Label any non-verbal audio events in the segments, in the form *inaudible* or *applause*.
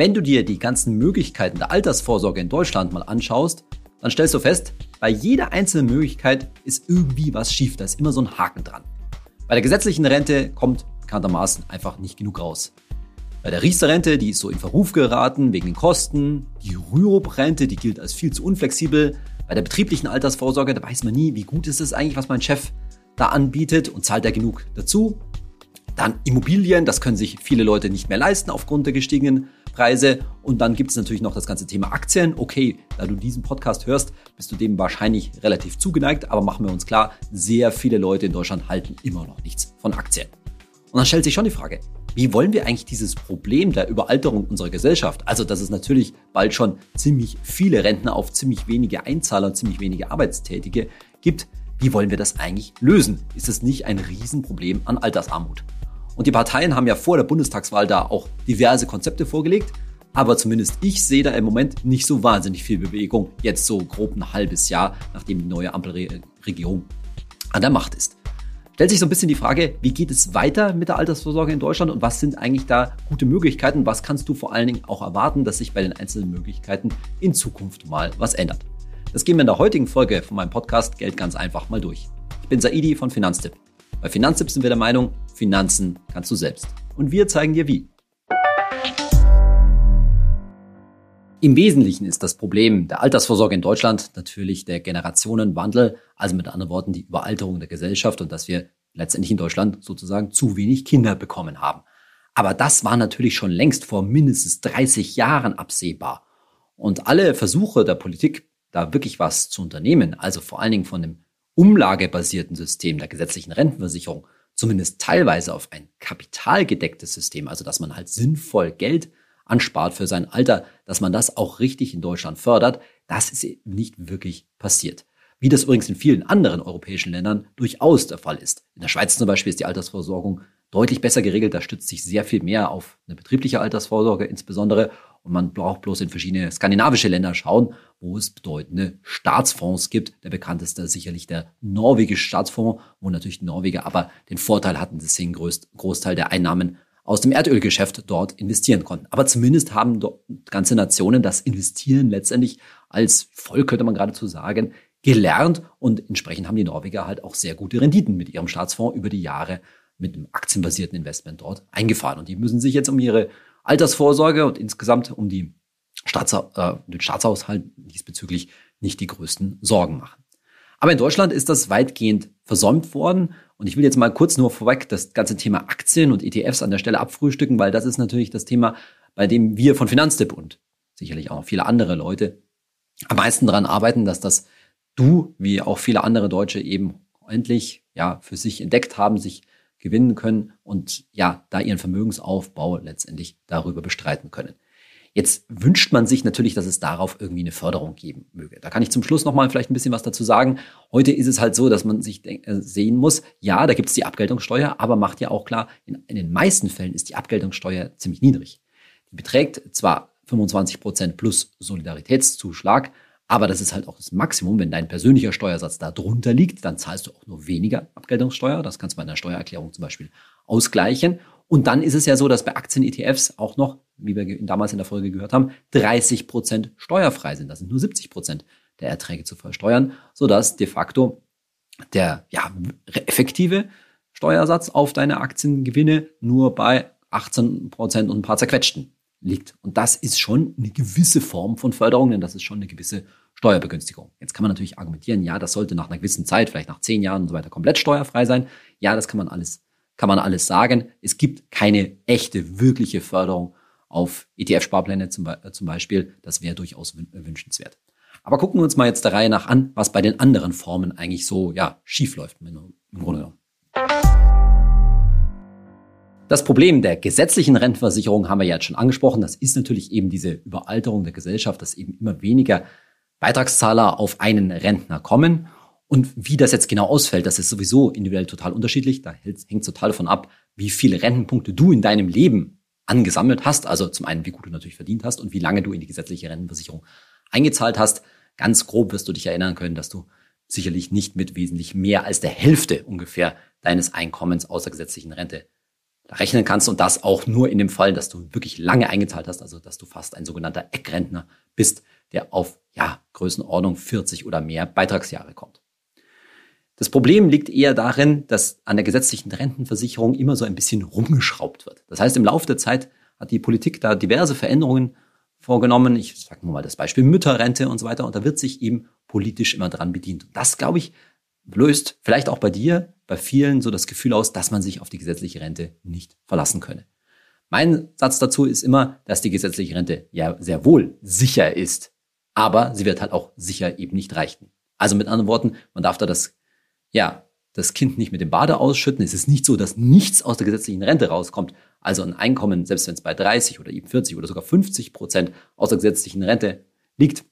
Wenn du dir die ganzen Möglichkeiten der Altersvorsorge in Deutschland mal anschaust, dann stellst du fest, bei jeder einzelnen Möglichkeit ist irgendwie was schief. Da ist immer so ein Haken dran. Bei der gesetzlichen Rente kommt bekanntermaßen einfach nicht genug raus. Bei der Riester-Rente, die ist so in Verruf geraten wegen den Kosten. Die Rürup-Rente, die gilt als viel zu unflexibel. Bei der betrieblichen Altersvorsorge, da weiß man nie, wie gut ist es eigentlich, was mein Chef da anbietet und zahlt er genug dazu. Dann Immobilien, das können sich viele Leute nicht mehr leisten aufgrund der gestiegenen Preise. Und dann gibt es natürlich noch das ganze Thema Aktien. Okay, da du diesen Podcast hörst, bist du dem wahrscheinlich relativ zugeneigt, aber machen wir uns klar, sehr viele Leute in Deutschland halten immer noch nichts von Aktien. Und dann stellt sich schon die Frage, wie wollen wir eigentlich dieses Problem der Überalterung unserer Gesellschaft, also dass es natürlich bald schon ziemlich viele Rentner auf ziemlich wenige Einzahler und ziemlich wenige Arbeitstätige gibt, wie wollen wir das eigentlich lösen? Ist es nicht ein Riesenproblem an Altersarmut? Und die Parteien haben ja vor der Bundestagswahl da auch diverse Konzepte vorgelegt. Aber zumindest ich sehe da im Moment nicht so wahnsinnig viel Bewegung. Jetzt so grob ein halbes Jahr, nachdem die neue Ampelregierung an der Macht ist. Stellt sich so ein bisschen die Frage, wie geht es weiter mit der Altersvorsorge in Deutschland und was sind eigentlich da gute Möglichkeiten? Was kannst du vor allen Dingen auch erwarten, dass sich bei den einzelnen Möglichkeiten in Zukunft mal was ändert? Das gehen wir in der heutigen Folge von meinem Podcast Geld ganz einfach mal durch. Ich bin Saidi von Finanztipp. Bei Finanztipp sind wir der Meinung, Finanzen kannst du selbst. Und wir zeigen dir wie. Im Wesentlichen ist das Problem der Altersvorsorge in Deutschland natürlich der Generationenwandel, also mit anderen Worten die Überalterung der Gesellschaft und dass wir letztendlich in Deutschland sozusagen zu wenig Kinder bekommen haben. Aber das war natürlich schon längst vor mindestens 30 Jahren absehbar. Und alle Versuche der Politik, da wirklich was zu unternehmen, also vor allen Dingen von dem umlagebasierten System der gesetzlichen Rentenversicherung, zumindest teilweise auf ein kapitalgedecktes System, also dass man halt sinnvoll Geld anspart für sein Alter, dass man das auch richtig in Deutschland fördert, das ist nicht wirklich passiert. Wie das übrigens in vielen anderen europäischen Ländern durchaus der Fall ist. In der Schweiz zum Beispiel ist die Altersvorsorgung deutlich besser geregelt. Da stützt sich sehr viel mehr auf eine betriebliche Altersvorsorge insbesondere. Und man braucht bloß in verschiedene skandinavische Länder schauen, wo es bedeutende Staatsfonds gibt. Der bekannteste sicherlich der norwegische Staatsfonds, wo natürlich die Norweger aber den Vorteil hatten, dass sie einen Großteil der Einnahmen aus dem Erdölgeschäft dort investieren konnten. Aber zumindest haben ganze Nationen das Investieren letztendlich als Volk, könnte man geradezu sagen, gelernt. Und entsprechend haben die Norweger halt auch sehr gute Renditen mit ihrem Staatsfonds über die Jahre mit einem aktienbasierten Investment dort eingefahren. Und die müssen sich jetzt um ihre Altersvorsorge und insgesamt um die Staats, äh, den Staatshaushalt diesbezüglich nicht die größten Sorgen machen. Aber in Deutschland ist das weitgehend versäumt worden. Und ich will jetzt mal kurz nur vorweg das ganze Thema Aktien und ETFs an der Stelle abfrühstücken, weil das ist natürlich das Thema, bei dem wir von Finanztipp und sicherlich auch viele andere Leute am meisten daran arbeiten, dass das du, wie auch viele andere Deutsche eben endlich ja für sich entdeckt haben, sich gewinnen können und ja, da ihren Vermögensaufbau letztendlich darüber bestreiten können. Jetzt wünscht man sich natürlich, dass es darauf irgendwie eine Förderung geben möge. Da kann ich zum Schluss nochmal vielleicht ein bisschen was dazu sagen. Heute ist es halt so, dass man sich äh, sehen muss, ja, da gibt es die Abgeltungssteuer, aber macht ja auch klar, in, in den meisten Fällen ist die Abgeltungssteuer ziemlich niedrig. Die beträgt zwar 25 Prozent plus Solidaritätszuschlag, aber das ist halt auch das Maximum. Wenn dein persönlicher Steuersatz da drunter liegt, dann zahlst du auch nur weniger Abgeltungssteuer. Das kannst du bei einer Steuererklärung zum Beispiel ausgleichen. Und dann ist es ja so, dass bei Aktien-ETFs auch noch, wie wir damals in der Folge gehört haben, 30 Prozent steuerfrei sind. Das sind nur 70 Prozent der Erträge zu versteuern, sodass de facto der ja, effektive Steuersatz auf deine Aktiengewinne nur bei 18 Prozent und ein paar zerquetschten liegt. Und das ist schon eine gewisse Form von Förderung, denn das ist schon eine gewisse Steuerbegünstigung. Jetzt kann man natürlich argumentieren, ja, das sollte nach einer gewissen Zeit, vielleicht nach zehn Jahren und so weiter, komplett steuerfrei sein. Ja, das kann man alles, kann man alles sagen. Es gibt keine echte, wirkliche Förderung auf ETF-Sparpläne zum, zum Beispiel. Das wäre durchaus wünschenswert. Aber gucken wir uns mal jetzt der Reihe nach an, was bei den anderen Formen eigentlich so, ja, schief im Grunde genommen. Das Problem der gesetzlichen Rentenversicherung haben wir ja jetzt schon angesprochen. Das ist natürlich eben diese Überalterung der Gesellschaft, dass eben immer weniger Beitragszahler auf einen Rentner kommen. Und wie das jetzt genau ausfällt, das ist sowieso individuell total unterschiedlich. Da hängt total davon ab, wie viele Rentenpunkte du in deinem Leben angesammelt hast. Also zum einen, wie gut du natürlich verdient hast und wie lange du in die gesetzliche Rentenversicherung eingezahlt hast. Ganz grob wirst du dich erinnern können, dass du sicherlich nicht mit wesentlich mehr als der Hälfte ungefähr deines Einkommens außer gesetzlichen Rente rechnen kannst und das auch nur in dem Fall, dass du wirklich lange eingezahlt hast, also dass du fast ein sogenannter Eckrentner bist, der auf ja, Größenordnung 40 oder mehr Beitragsjahre kommt. Das Problem liegt eher darin, dass an der gesetzlichen Rentenversicherung immer so ein bisschen rumgeschraubt wird. Das heißt, im Laufe der Zeit hat die Politik da diverse Veränderungen vorgenommen. Ich sage nur mal das Beispiel Mütterrente und so weiter. Und da wird sich eben politisch immer dran bedient. Und das, glaube ich, löst vielleicht auch bei dir, bei vielen so das Gefühl aus, dass man sich auf die gesetzliche Rente nicht verlassen könne. Mein Satz dazu ist immer, dass die gesetzliche Rente ja sehr wohl sicher ist, aber sie wird halt auch sicher eben nicht reichen. Also mit anderen Worten, man darf da das, ja, das Kind nicht mit dem Bade ausschütten. Es ist nicht so, dass nichts aus der gesetzlichen Rente rauskommt. Also ein Einkommen, selbst wenn es bei 30 oder eben 40 oder sogar 50 Prozent aus der gesetzlichen Rente liegt,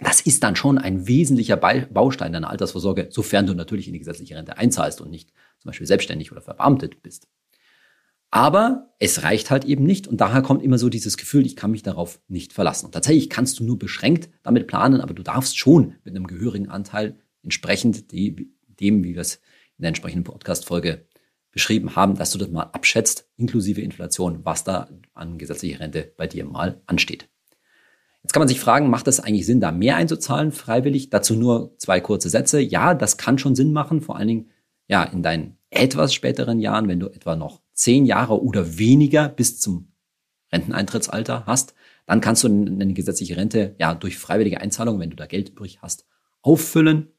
das ist dann schon ein wesentlicher Baustein deiner Altersvorsorge, sofern du natürlich in die gesetzliche Rente einzahlst und nicht zum Beispiel selbstständig oder verbeamtet bist. Aber es reicht halt eben nicht und daher kommt immer so dieses Gefühl, ich kann mich darauf nicht verlassen. Und tatsächlich kannst du nur beschränkt damit planen, aber du darfst schon mit einem gehörigen Anteil entsprechend dem, wie wir es in der entsprechenden Podcast-Folge beschrieben haben, dass du das mal abschätzt, inklusive Inflation, was da an gesetzlicher Rente bei dir mal ansteht. Jetzt kann man sich fragen, macht es eigentlich Sinn, da mehr einzuzahlen, freiwillig? Dazu nur zwei kurze Sätze. Ja, das kann schon Sinn machen, vor allen Dingen ja in deinen etwas späteren Jahren, wenn du etwa noch zehn Jahre oder weniger bis zum Renteneintrittsalter hast, dann kannst du eine gesetzliche Rente ja durch freiwillige Einzahlung, wenn du da Geld übrig hast, auffüllen.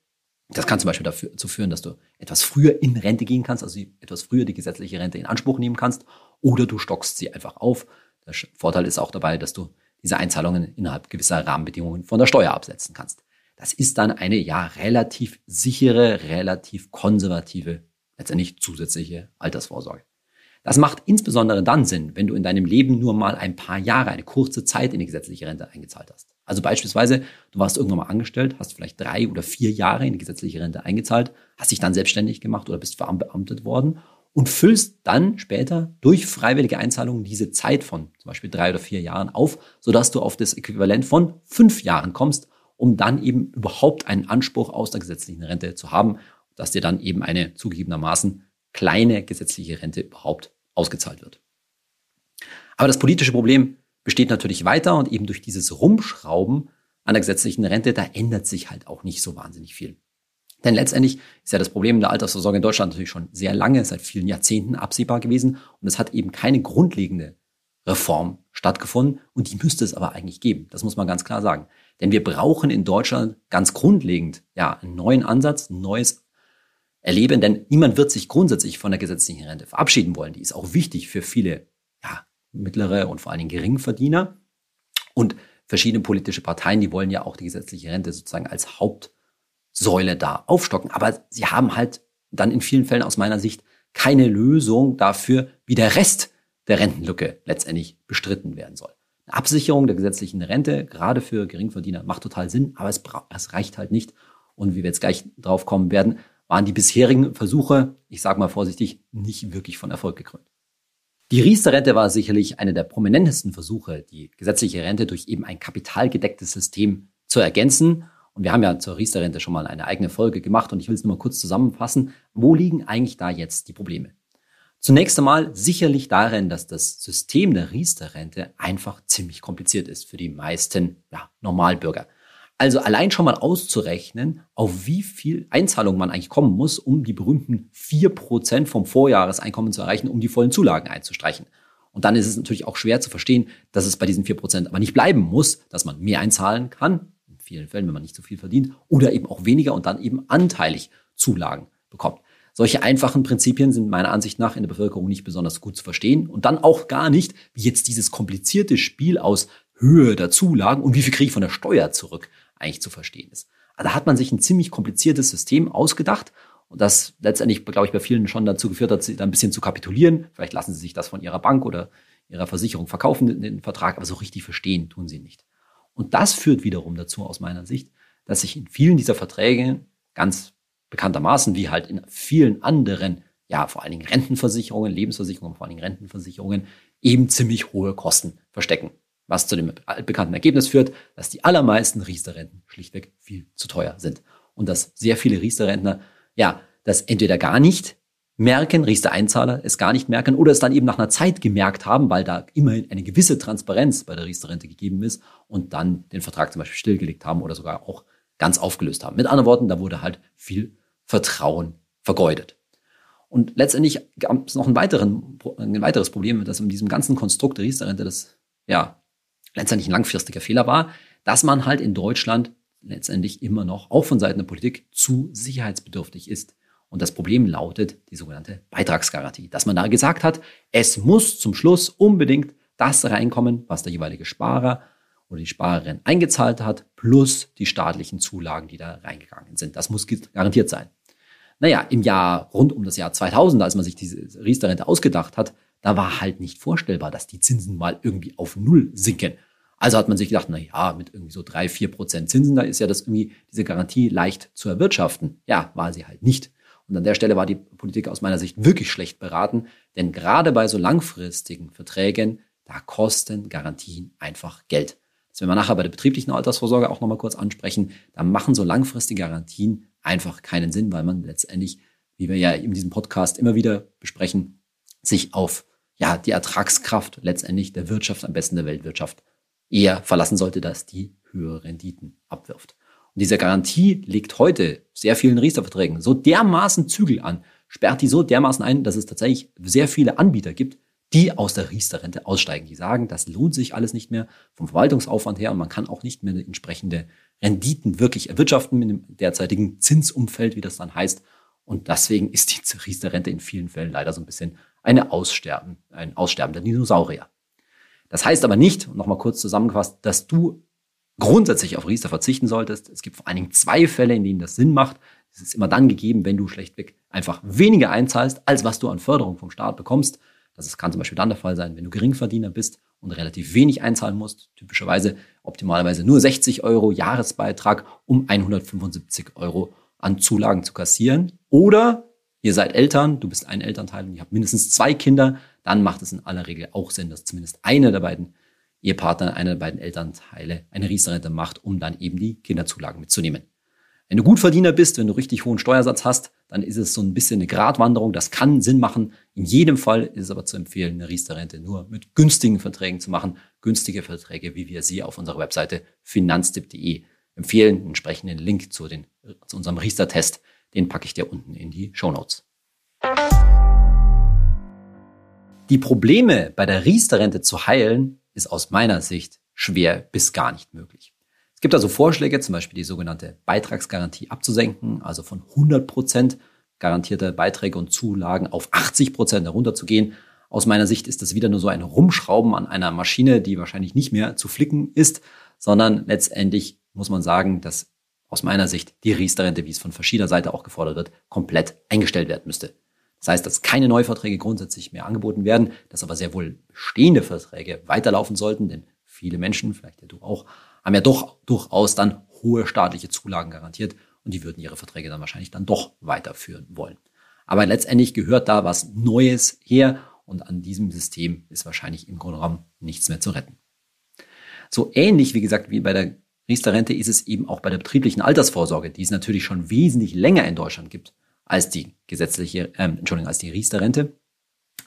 Das kann zum Beispiel dazu führen, dass du etwas früher in Rente gehen kannst, also etwas früher die gesetzliche Rente in Anspruch nehmen kannst, oder du stockst sie einfach auf. Der Vorteil ist auch dabei, dass du diese Einzahlungen innerhalb gewisser Rahmenbedingungen von der Steuer absetzen kannst. Das ist dann eine ja relativ sichere, relativ konservative, letztendlich zusätzliche Altersvorsorge. Das macht insbesondere dann Sinn, wenn du in deinem Leben nur mal ein paar Jahre, eine kurze Zeit in die gesetzliche Rente eingezahlt hast. Also beispielsweise, du warst irgendwann mal angestellt, hast vielleicht drei oder vier Jahre in die gesetzliche Rente eingezahlt, hast dich dann selbstständig gemacht oder bist verbeamtet worden und füllst dann später durch freiwillige Einzahlungen diese Zeit von zum Beispiel drei oder vier Jahren auf, sodass du auf das Äquivalent von fünf Jahren kommst, um dann eben überhaupt einen Anspruch aus der gesetzlichen Rente zu haben, dass dir dann eben eine zugegebenermaßen kleine gesetzliche Rente überhaupt ausgezahlt wird. Aber das politische Problem besteht natürlich weiter und eben durch dieses Rumschrauben an der gesetzlichen Rente, da ändert sich halt auch nicht so wahnsinnig viel. Denn letztendlich ist ja das Problem der Altersvorsorge in Deutschland natürlich schon sehr lange, seit vielen Jahrzehnten absehbar gewesen. Und es hat eben keine grundlegende Reform stattgefunden. Und die müsste es aber eigentlich geben. Das muss man ganz klar sagen. Denn wir brauchen in Deutschland ganz grundlegend, ja, einen neuen Ansatz, ein neues Erleben. Denn niemand wird sich grundsätzlich von der gesetzlichen Rente verabschieden wollen. Die ist auch wichtig für viele, ja, mittlere und vor allen Dingen Geringverdiener. Und verschiedene politische Parteien, die wollen ja auch die gesetzliche Rente sozusagen als Haupt Säule da aufstocken. Aber sie haben halt dann in vielen Fällen aus meiner Sicht keine Lösung dafür, wie der Rest der Rentenlücke letztendlich bestritten werden soll. Eine Absicherung der gesetzlichen Rente, gerade für Geringverdiener, macht total Sinn, aber es, es reicht halt nicht. Und wie wir jetzt gleich drauf kommen werden, waren die bisherigen Versuche, ich sage mal vorsichtig, nicht wirklich von Erfolg gekrönt. Die Riester-Rente war sicherlich eine der prominentesten Versuche, die gesetzliche Rente durch eben ein kapitalgedecktes System zu ergänzen und wir haben ja zur Riester-Rente schon mal eine eigene Folge gemacht und ich will es nur mal kurz zusammenfassen. Wo liegen eigentlich da jetzt die Probleme? Zunächst einmal sicherlich darin, dass das System der Riester-Rente einfach ziemlich kompliziert ist für die meisten ja, Normalbürger. Also allein schon mal auszurechnen, auf wie viel Einzahlung man eigentlich kommen muss, um die berühmten vier Prozent vom Vorjahreseinkommen zu erreichen, um die vollen Zulagen einzustreichen. Und dann ist es natürlich auch schwer zu verstehen, dass es bei diesen vier Prozent aber nicht bleiben muss, dass man mehr einzahlen kann, vielen Fällen, wenn man nicht so viel verdient, oder eben auch weniger und dann eben anteilig Zulagen bekommt. Solche einfachen Prinzipien sind meiner Ansicht nach in der Bevölkerung nicht besonders gut zu verstehen und dann auch gar nicht, wie jetzt dieses komplizierte Spiel aus Höhe der Zulagen und wie viel kriege ich von der Steuer zurück eigentlich zu verstehen ist. Also da hat man sich ein ziemlich kompliziertes System ausgedacht und das letztendlich, glaube ich, bei vielen schon dazu geführt hat, sie da ein bisschen zu kapitulieren. Vielleicht lassen sie sich das von ihrer Bank oder ihrer Versicherung verkaufen, den Vertrag, aber so richtig verstehen tun sie nicht. Und das führt wiederum dazu aus meiner Sicht, dass sich in vielen dieser Verträge ganz bekanntermaßen, wie halt in vielen anderen, ja, vor allen Dingen Rentenversicherungen, Lebensversicherungen, vor allen Dingen Rentenversicherungen, eben ziemlich hohe Kosten verstecken. Was zu dem bekannten Ergebnis führt, dass die allermeisten Riester-Renten schlichtweg viel zu teuer sind. Und dass sehr viele Riester-Rentner, ja, das entweder gar nicht merken, Riester-Einzahler es gar nicht merken oder es dann eben nach einer Zeit gemerkt haben, weil da immerhin eine gewisse Transparenz bei der Riester-Rente gegeben ist und dann den Vertrag zum Beispiel stillgelegt haben oder sogar auch ganz aufgelöst haben. Mit anderen Worten, da wurde halt viel Vertrauen vergeudet. Und letztendlich gab es noch einen weiteren, ein weiteres Problem, dass in diesem ganzen Konstrukt der Riester-Rente das ja letztendlich ein langfristiger Fehler war, dass man halt in Deutschland letztendlich immer noch, auch von Seiten der Politik, zu sicherheitsbedürftig ist. Und das Problem lautet die sogenannte Beitragsgarantie, dass man da gesagt hat, es muss zum Schluss unbedingt das reinkommen, was der jeweilige Sparer oder die Sparerin eingezahlt hat, plus die staatlichen Zulagen, die da reingegangen sind. Das muss garantiert sein. Naja, im Jahr rund um das Jahr 2000, als man sich diese Riester-Rente ausgedacht hat, da war halt nicht vorstellbar, dass die Zinsen mal irgendwie auf Null sinken. Also hat man sich gedacht, na ja, mit irgendwie so drei, vier Prozent Zinsen, da ist ja das irgendwie diese Garantie leicht zu erwirtschaften. Ja, war sie halt nicht. Und an der Stelle war die Politik aus meiner Sicht wirklich schlecht beraten, denn gerade bei so langfristigen Verträgen, da kosten Garantien einfach Geld. Das werden wir nachher bei der betrieblichen Altersvorsorge auch nochmal kurz ansprechen. Da machen so langfristige Garantien einfach keinen Sinn, weil man letztendlich, wie wir ja in diesem Podcast immer wieder besprechen, sich auf ja, die Ertragskraft letztendlich der Wirtschaft, am besten der Weltwirtschaft, eher verlassen sollte, dass die höhere Renditen abwirft. Und diese Garantie legt heute sehr vielen Riester-Verträgen so dermaßen Zügel an, sperrt die so dermaßen ein, dass es tatsächlich sehr viele Anbieter gibt, die aus der Riester-Rente aussteigen. Die sagen, das lohnt sich alles nicht mehr vom Verwaltungsaufwand her und man kann auch nicht mehr entsprechende Renditen wirklich erwirtschaften mit dem derzeitigen Zinsumfeld, wie das dann heißt. Und deswegen ist die *laughs* Riester-Rente in vielen Fällen leider so ein bisschen eine Aussterben, ein aussterbender Dinosaurier. Das heißt aber nicht, nochmal kurz zusammengefasst, dass du grundsätzlich auf Riester verzichten solltest. Es gibt vor allen Dingen zwei Fälle, in denen das Sinn macht. Es ist immer dann gegeben, wenn du schlechtweg einfach weniger einzahlst, als was du an Förderung vom Staat bekommst. Das kann zum Beispiel dann der Fall sein, wenn du Geringverdiener bist und relativ wenig einzahlen musst. Typischerweise optimalerweise nur 60 Euro Jahresbeitrag, um 175 Euro an Zulagen zu kassieren. Oder ihr seid Eltern, du bist ein Elternteil und ihr habt mindestens zwei Kinder, dann macht es in aller Regel auch Sinn, dass zumindest einer der beiden Ehepartner, einer der beiden Elternteile eine Riester-Rente macht, um dann eben die Kinderzulagen mitzunehmen. Wenn du Gutverdiener bist, wenn du richtig hohen Steuersatz hast, dann ist es so ein bisschen eine Gratwanderung. Das kann Sinn machen. In jedem Fall ist es aber zu empfehlen, eine Riester-Rente nur mit günstigen Verträgen zu machen. Günstige Verträge, wie wir sie auf unserer Webseite finanztipp.de empfehlen. Einen entsprechenden Link zu, den, zu unserem Riester-Test, den packe ich dir unten in die Show Notes. Die Probleme bei der Riester-Rente zu heilen, ist aus meiner Sicht schwer bis gar nicht möglich. Es gibt also Vorschläge, zum Beispiel die sogenannte Beitragsgarantie abzusenken, also von 100 Prozent garantierte Beiträge und Zulagen auf 80 Prozent herunterzugehen. Aus meiner Sicht ist das wieder nur so ein Rumschrauben an einer Maschine, die wahrscheinlich nicht mehr zu flicken ist, sondern letztendlich muss man sagen, dass aus meiner Sicht die Riester-Rente, wie es von verschiedener Seite auch gefordert wird, komplett eingestellt werden müsste. Das heißt, dass keine Neuverträge grundsätzlich mehr angeboten werden, dass aber sehr wohl bestehende Verträge weiterlaufen sollten, denn viele Menschen, vielleicht ja du auch, haben ja doch durchaus dann hohe staatliche Zulagen garantiert und die würden ihre Verträge dann wahrscheinlich dann doch weiterführen wollen. Aber letztendlich gehört da was Neues her und an diesem System ist wahrscheinlich im Grunde genommen nichts mehr zu retten. So ähnlich, wie gesagt, wie bei der Riester-Rente ist es eben auch bei der betrieblichen Altersvorsorge, die es natürlich schon wesentlich länger in Deutschland gibt als die gesetzliche, ähm, Entschuldigung, als die Riester-Rente.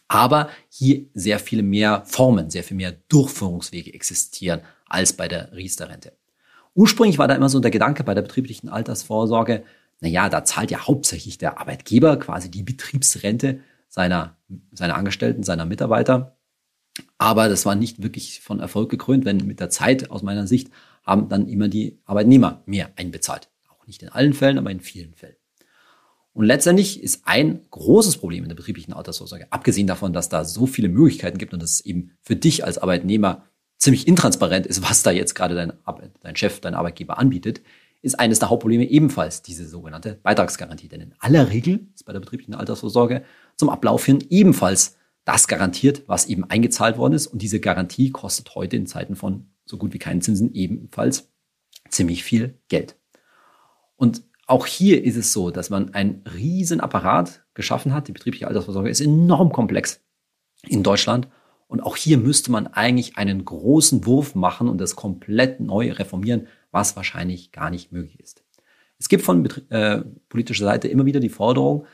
Aber hier sehr viele mehr Formen, sehr viel mehr Durchführungswege existieren als bei der Riester-Rente. Ursprünglich war da immer so der Gedanke bei der betrieblichen Altersvorsorge, na ja, da zahlt ja hauptsächlich der Arbeitgeber quasi die Betriebsrente seiner, seiner Angestellten, seiner Mitarbeiter. Aber das war nicht wirklich von Erfolg gekrönt, wenn mit der Zeit aus meiner Sicht haben dann immer die Arbeitnehmer mehr einbezahlt. Auch nicht in allen Fällen, aber in vielen Fällen. Und letztendlich ist ein großes Problem in der betrieblichen Altersvorsorge, abgesehen davon, dass da so viele Möglichkeiten gibt und dass es eben für dich als Arbeitnehmer ziemlich intransparent ist, was da jetzt gerade dein, dein Chef, dein Arbeitgeber anbietet, ist eines der Hauptprobleme ebenfalls diese sogenannte Beitragsgarantie. Denn in aller Regel ist bei der betrieblichen Altersvorsorge zum Ablauf hin ebenfalls das garantiert, was eben eingezahlt worden ist. Und diese Garantie kostet heute in Zeiten von so gut wie keinen Zinsen ebenfalls ziemlich viel Geld. Und auch hier ist es so, dass man einen riesen Apparat geschaffen hat. Die betriebliche Altersvorsorge ist enorm komplex in Deutschland. Und auch hier müsste man eigentlich einen großen Wurf machen und das komplett neu reformieren, was wahrscheinlich gar nicht möglich ist. Es gibt von äh, politischer Seite immer wieder die Forderung,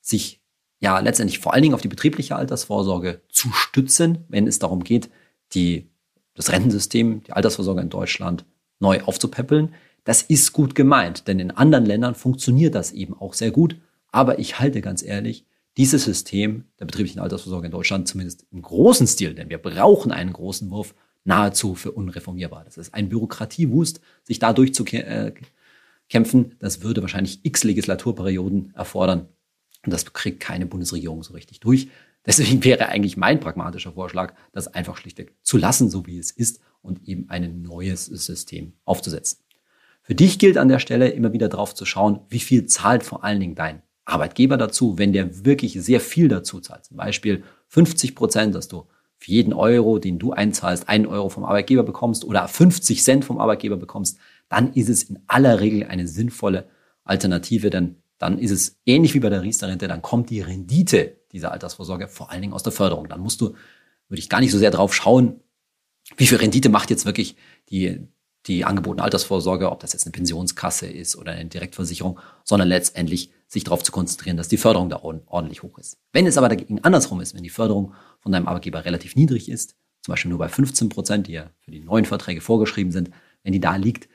sich ja letztendlich vor allen Dingen auf die betriebliche Altersvorsorge zu stützen, wenn es darum geht, die, das Rentensystem, die Altersvorsorge in Deutschland neu aufzupäppeln. Das ist gut gemeint, denn in anderen Ländern funktioniert das eben auch sehr gut. Aber ich halte ganz ehrlich dieses System der betrieblichen Altersvorsorge in Deutschland zumindest im großen Stil, denn wir brauchen einen großen Wurf, nahezu für unreformierbar. Das ist ein Bürokratiewust, sich da durchzukämpfen. Das würde wahrscheinlich x Legislaturperioden erfordern. Und das kriegt keine Bundesregierung so richtig durch. Deswegen wäre eigentlich mein pragmatischer Vorschlag, das einfach schlichtweg zu lassen, so wie es ist, und eben ein neues System aufzusetzen. Für dich gilt an der Stelle immer wieder drauf zu schauen, wie viel zahlt vor allen Dingen dein Arbeitgeber dazu, wenn der wirklich sehr viel dazu zahlt. Zum Beispiel 50 Prozent, dass du für jeden Euro, den du einzahlst, einen Euro vom Arbeitgeber bekommst oder 50 Cent vom Arbeitgeber bekommst, dann ist es in aller Regel eine sinnvolle Alternative, denn dann ist es ähnlich wie bei der Riester-Rente, dann kommt die Rendite dieser Altersvorsorge vor allen Dingen aus der Förderung. Dann musst du, würde ich gar nicht so sehr drauf schauen, wie viel Rendite macht jetzt wirklich die, die angebotene Altersvorsorge, ob das jetzt eine Pensionskasse ist oder eine Direktversicherung, sondern letztendlich sich darauf zu konzentrieren, dass die Förderung da ordentlich hoch ist. Wenn es aber dagegen andersrum ist, wenn die Förderung von deinem Arbeitgeber relativ niedrig ist, zum Beispiel nur bei 15 Prozent, die ja für die neuen Verträge vorgeschrieben sind, wenn die da liegt,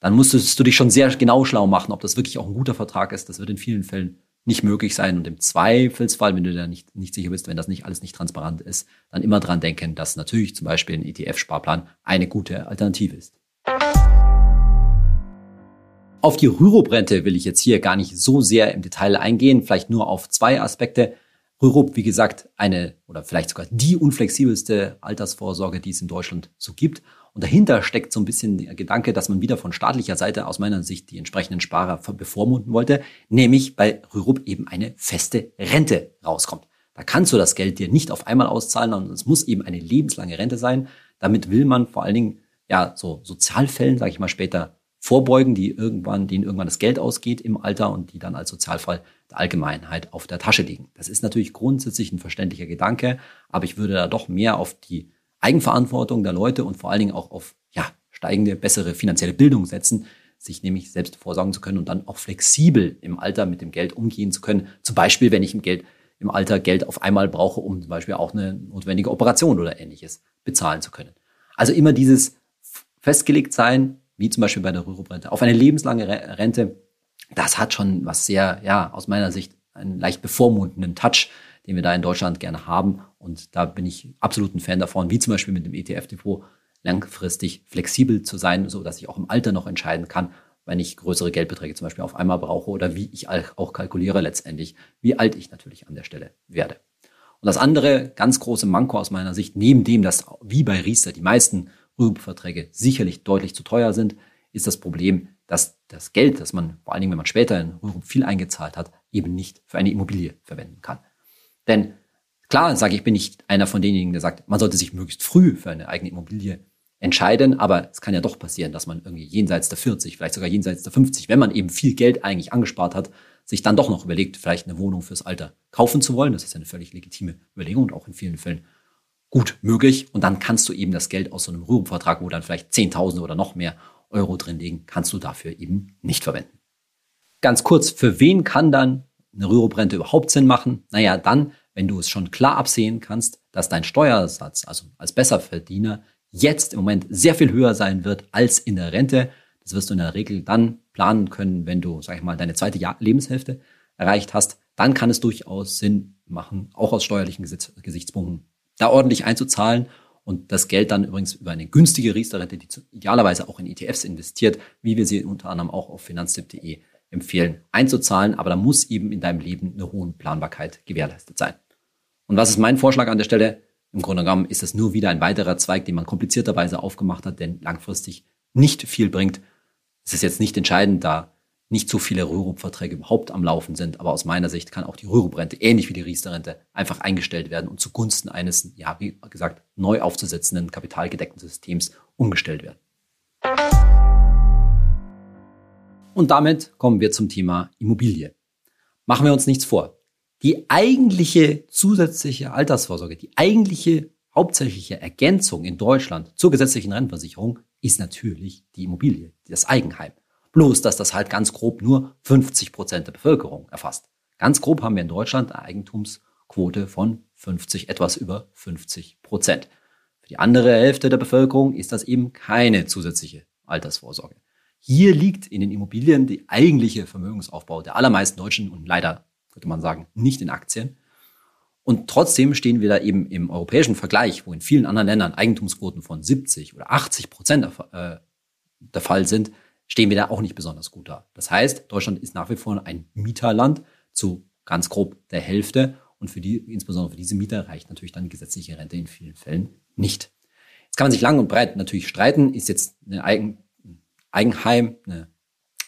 dann musstest du dich schon sehr genau schlau machen, ob das wirklich auch ein guter Vertrag ist. Das wird in vielen Fällen nicht möglich sein. Und im Zweifelsfall, wenn du da nicht, nicht sicher bist, wenn das nicht alles nicht transparent ist, dann immer dran denken, dass natürlich zum Beispiel ein ETF-Sparplan eine gute Alternative ist. Auf die Rürup-Rente will ich jetzt hier gar nicht so sehr im Detail eingehen, vielleicht nur auf zwei Aspekte. Rürup, wie gesagt, eine oder vielleicht sogar die unflexibelste Altersvorsorge, die es in Deutschland so gibt. Und dahinter steckt so ein bisschen der Gedanke, dass man wieder von staatlicher Seite aus meiner Sicht die entsprechenden Sparer bevormunden wollte, nämlich bei Rürup eben eine feste Rente rauskommt. Da kannst du das Geld dir nicht auf einmal auszahlen, sondern es muss eben eine lebenslange Rente sein. Damit will man vor allen Dingen ja so Sozialfällen, sage ich mal später, vorbeugen, die irgendwann, denen irgendwann das Geld ausgeht im Alter und die dann als Sozialfall der Allgemeinheit auf der Tasche liegen. Das ist natürlich grundsätzlich ein verständlicher Gedanke, aber ich würde da doch mehr auf die Eigenverantwortung der Leute und vor allen Dingen auch auf ja, steigende, bessere finanzielle Bildung setzen, sich nämlich selbst vorsorgen zu können und dann auch flexibel im Alter mit dem Geld umgehen zu können. Zum Beispiel, wenn ich im Geld im Alter Geld auf einmal brauche, um zum Beispiel auch eine notwendige Operation oder ähnliches bezahlen zu können. Also immer dieses festgelegt sein, wie zum Beispiel bei der Rürup-Rente, auf eine lebenslange Rente, das hat schon was sehr, ja, aus meiner Sicht einen leicht bevormundenden Touch, den wir da in Deutschland gerne haben. Und da bin ich absolut ein Fan davon, wie zum Beispiel mit dem ETF-Depot langfristig flexibel zu sein, so dass ich auch im Alter noch entscheiden kann, wenn ich größere Geldbeträge zum Beispiel auf einmal brauche oder wie ich auch kalkuliere letztendlich, wie alt ich natürlich an der Stelle werde. Und das andere ganz große Manko aus meiner Sicht, neben dem, dass wie bei Riester die meisten Rürup-Verträge sicherlich deutlich zu teuer sind, ist das Problem, dass das Geld, das man vor allen Dingen, wenn man später in Rürup viel eingezahlt hat, eben nicht für eine Immobilie verwenden kann. Denn klar, sage ich, bin nicht einer von denjenigen, der sagt, man sollte sich möglichst früh für eine eigene Immobilie entscheiden, aber es kann ja doch passieren, dass man irgendwie jenseits der 40, vielleicht sogar jenseits der 50, wenn man eben viel Geld eigentlich angespart hat, sich dann doch noch überlegt, vielleicht eine Wohnung fürs Alter kaufen zu wollen. Das ist ja eine völlig legitime Überlegung und auch in vielen Fällen gut möglich. Und dann kannst du eben das Geld aus so einem Rürup-Vertrag, wo dann vielleicht 10.000 oder noch mehr Euro drin liegen, kannst du dafür eben nicht verwenden. Ganz kurz, für wen kann dann eine Rürup-Rente überhaupt Sinn machen? Naja, dann, wenn du es schon klar absehen kannst, dass dein Steuersatz, also als Besserverdiener, jetzt im Moment sehr viel höher sein wird als in der Rente. Das wirst du in der Regel dann planen können, wenn du, sag ich mal, deine zweite Jahr Lebenshälfte erreicht hast. Dann kann es durchaus Sinn machen, auch aus steuerlichen Gesichtspunkten, da ordentlich einzuzahlen und das Geld dann übrigens über eine günstige Riester-Rente, die idealerweise auch in ETFs investiert, wie wir sie unter anderem auch auf finanztipp.de empfehlen, einzuzahlen. Aber da muss eben in deinem Leben eine hohe Planbarkeit gewährleistet sein. Und was ist mein Vorschlag an der Stelle? Im Grunde genommen ist es nur wieder ein weiterer Zweig, den man komplizierterweise aufgemacht hat, denn langfristig nicht viel bringt. Es ist jetzt nicht entscheidend, da nicht so viele Rürup-Verträge überhaupt am Laufen sind. Aber aus meiner Sicht kann auch die Rürup-Rente, ähnlich wie die Riester-Rente, einfach eingestellt werden und zugunsten eines, ja, wie gesagt, neu aufzusetzenden, kapitalgedeckten Systems umgestellt werden. Und damit kommen wir zum Thema Immobilie. Machen wir uns nichts vor. Die eigentliche zusätzliche Altersvorsorge, die eigentliche hauptsächliche Ergänzung in Deutschland zur gesetzlichen Rentenversicherung ist natürlich die Immobilie, das Eigenheim. Bloß, dass das halt ganz grob nur 50 Prozent der Bevölkerung erfasst. Ganz grob haben wir in Deutschland eine Eigentumsquote von 50, etwas über 50 Prozent. Für die andere Hälfte der Bevölkerung ist das eben keine zusätzliche Altersvorsorge. Hier liegt in den Immobilien die eigentliche Vermögensaufbau der allermeisten Deutschen und leider, könnte man sagen, nicht in Aktien. Und trotzdem stehen wir da eben im europäischen Vergleich, wo in vielen anderen Ländern Eigentumsquoten von 70 oder 80 Prozent der, äh, der Fall sind, stehen wir da auch nicht besonders gut da. Das heißt, Deutschland ist nach wie vor ein Mieterland zu ganz grob der Hälfte. Und für die, insbesondere für diese Mieter reicht natürlich dann gesetzliche Rente in vielen Fällen nicht. Jetzt kann man sich lang und breit natürlich streiten, ist jetzt eine Eigen, Eigenheim, eine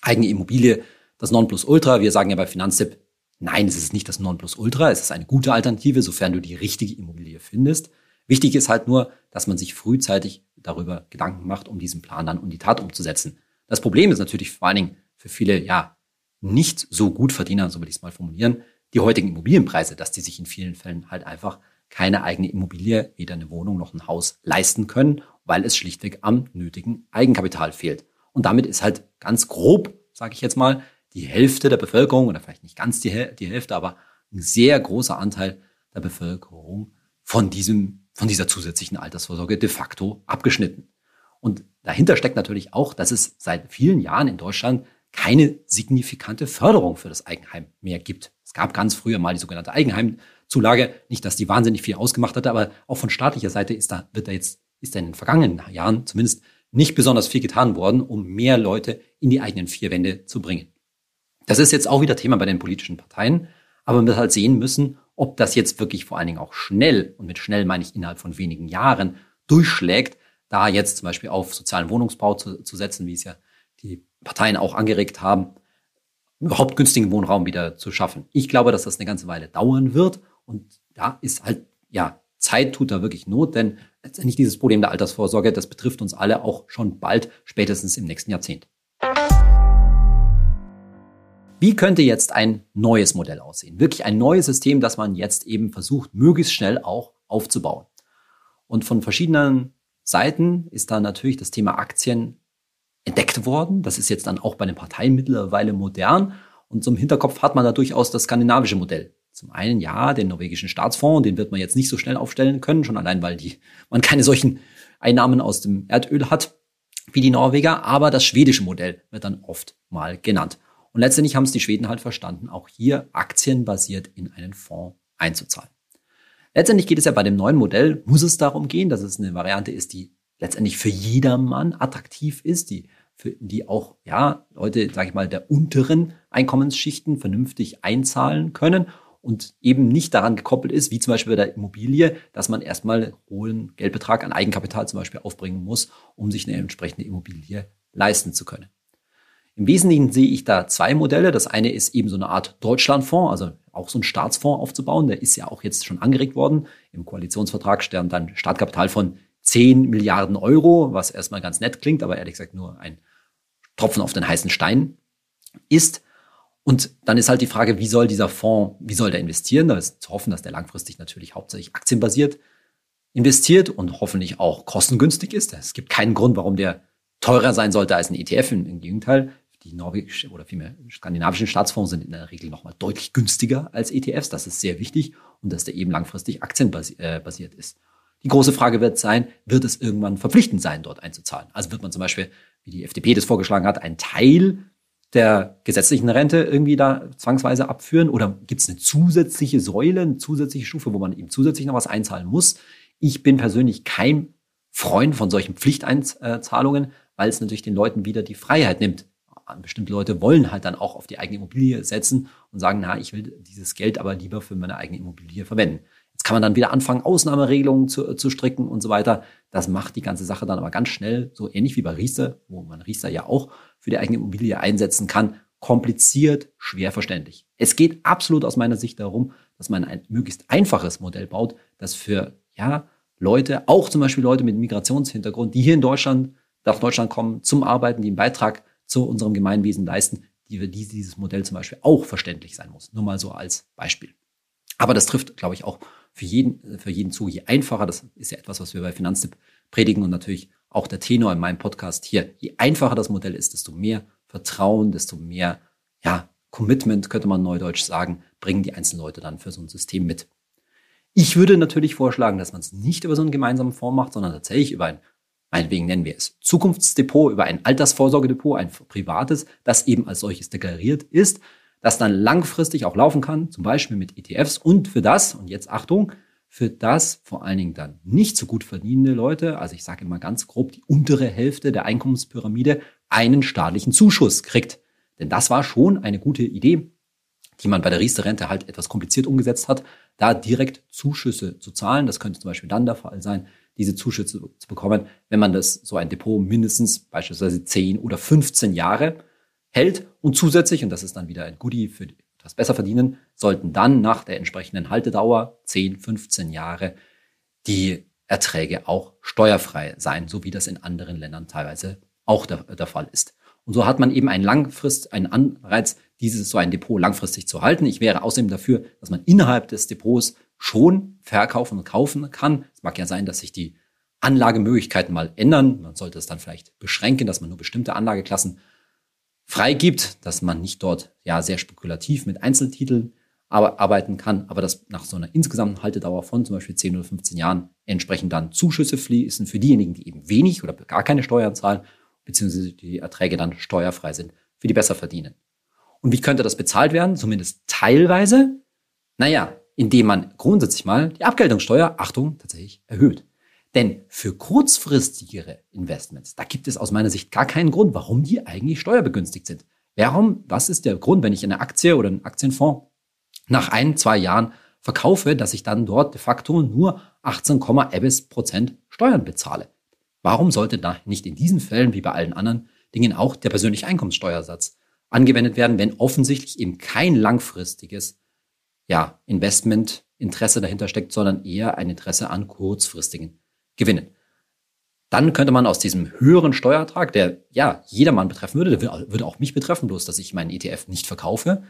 eigene Immobilie das Nonplusultra. Wir sagen ja bei Finanztipp, nein, es ist nicht das Nonplusultra, es ist eine gute Alternative, sofern du die richtige Immobilie findest. Wichtig ist halt nur, dass man sich frühzeitig darüber Gedanken macht, um diesen Plan dann um die Tat umzusetzen. Das Problem ist natürlich vor allen Dingen für viele, ja, nicht so gut Verdiener, so will ich es mal formulieren, die heutigen Immobilienpreise, dass die sich in vielen Fällen halt einfach keine eigene Immobilie, weder eine Wohnung noch ein Haus leisten können, weil es schlichtweg am nötigen Eigenkapital fehlt. Und damit ist halt ganz grob, sage ich jetzt mal, die Hälfte der Bevölkerung, oder vielleicht nicht ganz die, die Hälfte, aber ein sehr großer Anteil der Bevölkerung von diesem, von dieser zusätzlichen Altersvorsorge de facto abgeschnitten. Und dahinter steckt natürlich auch, dass es seit vielen Jahren in Deutschland keine signifikante Förderung für das Eigenheim mehr gibt. Es gab ganz früher mal die sogenannte Eigenheimzulage. Nicht, dass die wahnsinnig viel ausgemacht hatte, aber auch von staatlicher Seite ist da, wird da jetzt, ist da in den vergangenen Jahren zumindest nicht besonders viel getan worden, um mehr Leute in die eigenen vier Wände zu bringen. Das ist jetzt auch wieder Thema bei den politischen Parteien, aber man wird halt sehen müssen, ob das jetzt wirklich vor allen Dingen auch schnell, und mit schnell meine ich innerhalb von wenigen Jahren, durchschlägt, da jetzt zum Beispiel auf sozialen Wohnungsbau zu, zu setzen, wie es ja die Parteien auch angeregt haben, überhaupt günstigen Wohnraum wieder zu schaffen. Ich glaube, dass das eine ganze Weile dauern wird und da ist halt, ja, Zeit tut da wirklich Not, denn letztendlich dieses Problem der Altersvorsorge, das betrifft uns alle auch schon bald, spätestens im nächsten Jahrzehnt. Wie könnte jetzt ein neues Modell aussehen? Wirklich ein neues System, das man jetzt eben versucht, möglichst schnell auch aufzubauen. Und von verschiedenen Seiten ist da natürlich das Thema Aktien entdeckt worden. Das ist jetzt dann auch bei den Parteien mittlerweile modern. Und zum Hinterkopf hat man da durchaus das skandinavische Modell. Zum einen ja, den norwegischen Staatsfonds, den wird man jetzt nicht so schnell aufstellen können, schon allein, weil die, man keine solchen Einnahmen aus dem Erdöl hat wie die Norweger, aber das schwedische Modell wird dann oft mal genannt. Und letztendlich haben es die Schweden halt verstanden, auch hier aktienbasiert in einen Fonds einzuzahlen. Letztendlich geht es ja bei dem neuen Modell, muss es darum gehen, dass es eine Variante ist, die letztendlich für jedermann attraktiv ist, die für die auch ja Leute, sage ich mal, der unteren Einkommensschichten vernünftig einzahlen können und eben nicht daran gekoppelt ist, wie zum Beispiel bei der Immobilie, dass man erstmal einen hohen Geldbetrag an Eigenkapital zum Beispiel aufbringen muss, um sich eine entsprechende Immobilie leisten zu können. Im Wesentlichen sehe ich da zwei Modelle. Das eine ist eben so eine Art Deutschlandfonds, also auch so ein Staatsfonds aufzubauen. Der ist ja auch jetzt schon angeregt worden. Im Koalitionsvertrag sterben dann Startkapital von 10 Milliarden Euro, was erstmal ganz nett klingt, aber ehrlich gesagt nur ein Tropfen auf den heißen Stein ist. Und dann ist halt die Frage, wie soll dieser Fonds, wie soll der investieren? Da ist zu hoffen, dass der langfristig natürlich hauptsächlich aktienbasiert investiert und hoffentlich auch kostengünstig ist. Es gibt keinen Grund, warum der teurer sein sollte als ein ETF. Im Gegenteil, die norwegischen oder vielmehr skandinavischen Staatsfonds sind in der Regel nochmal deutlich günstiger als ETFs. Das ist sehr wichtig und dass der eben langfristig aktienbasiert ist. Die große Frage wird sein, wird es irgendwann verpflichtend sein, dort einzuzahlen? Also wird man zum Beispiel, wie die FDP das vorgeschlagen hat, einen Teil der gesetzlichen Rente irgendwie da zwangsweise abführen? Oder gibt es eine zusätzliche Säule, eine zusätzliche Stufe, wo man eben zusätzlich noch was einzahlen muss? Ich bin persönlich kein Freund von solchen Pflichteinzahlungen, weil es natürlich den Leuten wieder die Freiheit nimmt. Bestimmte Leute wollen halt dann auch auf die eigene Immobilie setzen und sagen, na, ich will dieses Geld aber lieber für meine eigene Immobilie verwenden kann man dann wieder anfangen, Ausnahmeregelungen zu, zu stricken und so weiter. Das macht die ganze Sache dann aber ganz schnell, so ähnlich wie bei Riester, wo man Riester ja auch für die eigene Immobilie einsetzen kann, kompliziert, schwer verständlich. Es geht absolut aus meiner Sicht darum, dass man ein möglichst einfaches Modell baut, das für ja, Leute, auch zum Beispiel Leute mit Migrationshintergrund, die hier in Deutschland, nach Deutschland kommen, zum Arbeiten, die einen Beitrag zu unserem Gemeinwesen leisten, die für die dieses Modell zum Beispiel auch verständlich sein muss. Nur mal so als Beispiel. Aber das trifft, glaube ich, auch für jeden, für jeden zu. Je einfacher, das ist ja etwas, was wir bei Finanztipp predigen und natürlich auch der Tenor in meinem Podcast hier. Je einfacher das Modell ist, desto mehr Vertrauen, desto mehr, ja, Commitment, könnte man neudeutsch sagen, bringen die einzelnen Leute dann für so ein System mit. Ich würde natürlich vorschlagen, dass man es nicht über so einen gemeinsamen Fonds macht, sondern tatsächlich über ein, meinetwegen nennen wir es Zukunftsdepot, über ein Altersvorsorgedepot, ein privates, das eben als solches deklariert ist, das dann langfristig auch laufen kann, zum Beispiel mit ETFs und für das, und jetzt Achtung, für das vor allen Dingen dann nicht so gut verdienende Leute, also ich sage immer ganz grob, die untere Hälfte der Einkommenspyramide einen staatlichen Zuschuss kriegt. Denn das war schon eine gute Idee, die man bei der Riester-Rente halt etwas kompliziert umgesetzt hat, da direkt Zuschüsse zu zahlen. Das könnte zum Beispiel dann der Fall sein, diese Zuschüsse zu bekommen, wenn man das so ein Depot mindestens beispielsweise 10 oder 15 Jahre hält und zusätzlich, und das ist dann wieder ein Goodie für das besser verdienen, sollten dann nach der entsprechenden Haltedauer 10, 15 Jahre die Erträge auch steuerfrei sein, so wie das in anderen Ländern teilweise auch der, der Fall ist. Und so hat man eben einen Langfrist, einen Anreiz, dieses so ein Depot langfristig zu halten. Ich wäre außerdem dafür, dass man innerhalb des Depots schon verkaufen und kaufen kann. Es mag ja sein, dass sich die Anlagemöglichkeiten mal ändern. Man sollte es dann vielleicht beschränken, dass man nur bestimmte Anlageklassen freigibt, dass man nicht dort ja sehr spekulativ mit Einzeltiteln arbeiten kann, aber dass nach so einer insgesamten Haltedauer von zum Beispiel 10 oder 15 Jahren entsprechend dann Zuschüsse fließen für diejenigen, die eben wenig oder gar keine Steuern zahlen, beziehungsweise die Erträge dann steuerfrei sind für die besser verdienen. Und wie könnte das bezahlt werden? Zumindest teilweise? Naja, indem man grundsätzlich mal die Abgeltungssteuer, Achtung, tatsächlich erhöht. Denn für kurzfristigere Investments, da gibt es aus meiner Sicht gar keinen Grund, warum die eigentlich steuerbegünstigt sind. Warum, was ist der Grund, wenn ich eine Aktie oder einen Aktienfonds nach ein, zwei Jahren verkaufe, dass ich dann dort de facto nur 18, Prozent Steuern bezahle? Warum sollte da nicht in diesen Fällen wie bei allen anderen Dingen auch der persönliche Einkommenssteuersatz angewendet werden, wenn offensichtlich eben kein langfristiges ja, Investmentinteresse dahinter steckt, sondern eher ein Interesse an kurzfristigen gewinnen. Dann könnte man aus diesem höheren Steuerertrag, der ja jedermann betreffen würde, der würde auch mich betreffen, bloß dass ich meinen ETF nicht verkaufe,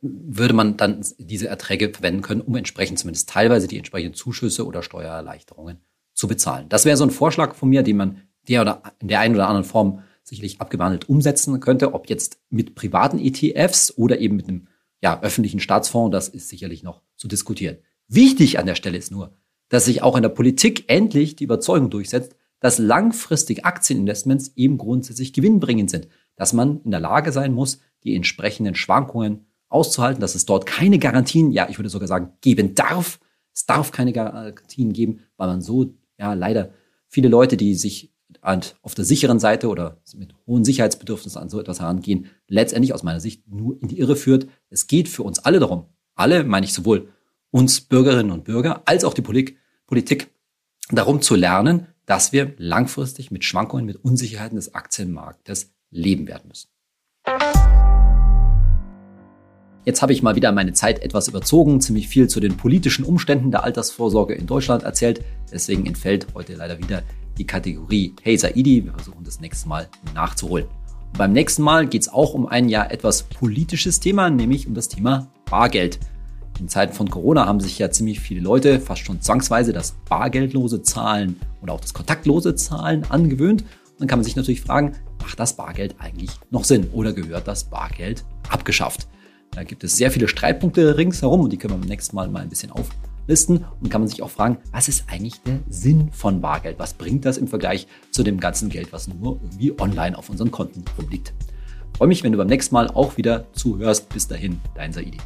würde man dann diese Erträge verwenden können, um entsprechend zumindest teilweise die entsprechenden Zuschüsse oder Steuererleichterungen zu bezahlen. Das wäre so ein Vorschlag von mir, den man der oder in der einen oder anderen Form sicherlich abgewandelt umsetzen könnte, ob jetzt mit privaten ETFs oder eben mit einem ja, öffentlichen Staatsfonds, das ist sicherlich noch zu diskutieren. Wichtig an der Stelle ist nur, dass sich auch in der Politik endlich die Überzeugung durchsetzt, dass langfristig Aktieninvestments eben grundsätzlich gewinnbringend sind, dass man in der Lage sein muss, die entsprechenden Schwankungen auszuhalten, dass es dort keine Garantien, ja, ich würde sogar sagen, geben darf. Es darf keine Garantien geben, weil man so, ja, leider viele Leute, die sich auf der sicheren Seite oder mit hohen Sicherheitsbedürfnissen an so etwas herangehen, letztendlich aus meiner Sicht nur in die Irre führt. Es geht für uns alle darum, alle meine ich sowohl uns Bürgerinnen und Bürger als auch die Politik darum zu lernen, dass wir langfristig mit Schwankungen, mit Unsicherheiten des Aktienmarktes leben werden müssen. Jetzt habe ich mal wieder meine Zeit etwas überzogen, ziemlich viel zu den politischen Umständen der Altersvorsorge in Deutschland erzählt. Deswegen entfällt heute leider wieder die Kategorie Hey Saidi. Wir versuchen das nächste Mal nachzuholen. Und beim nächsten Mal geht es auch um ein ja etwas politisches Thema, nämlich um das Thema Bargeld. In Zeiten von Corona haben sich ja ziemlich viele Leute fast schon zwangsweise das bargeldlose Zahlen oder auch das kontaktlose Zahlen angewöhnt. Und dann kann man sich natürlich fragen, macht das Bargeld eigentlich noch Sinn oder gehört das Bargeld abgeschafft? Da gibt es sehr viele Streitpunkte ringsherum und die können wir beim nächsten Mal mal ein bisschen auflisten und kann man sich auch fragen, was ist eigentlich der Sinn von Bargeld? Was bringt das im Vergleich zu dem ganzen Geld, was nur irgendwie online auf unseren Konten rumliegt? Freue mich, wenn du beim nächsten Mal auch wieder zuhörst. Bis dahin, dein Saidi.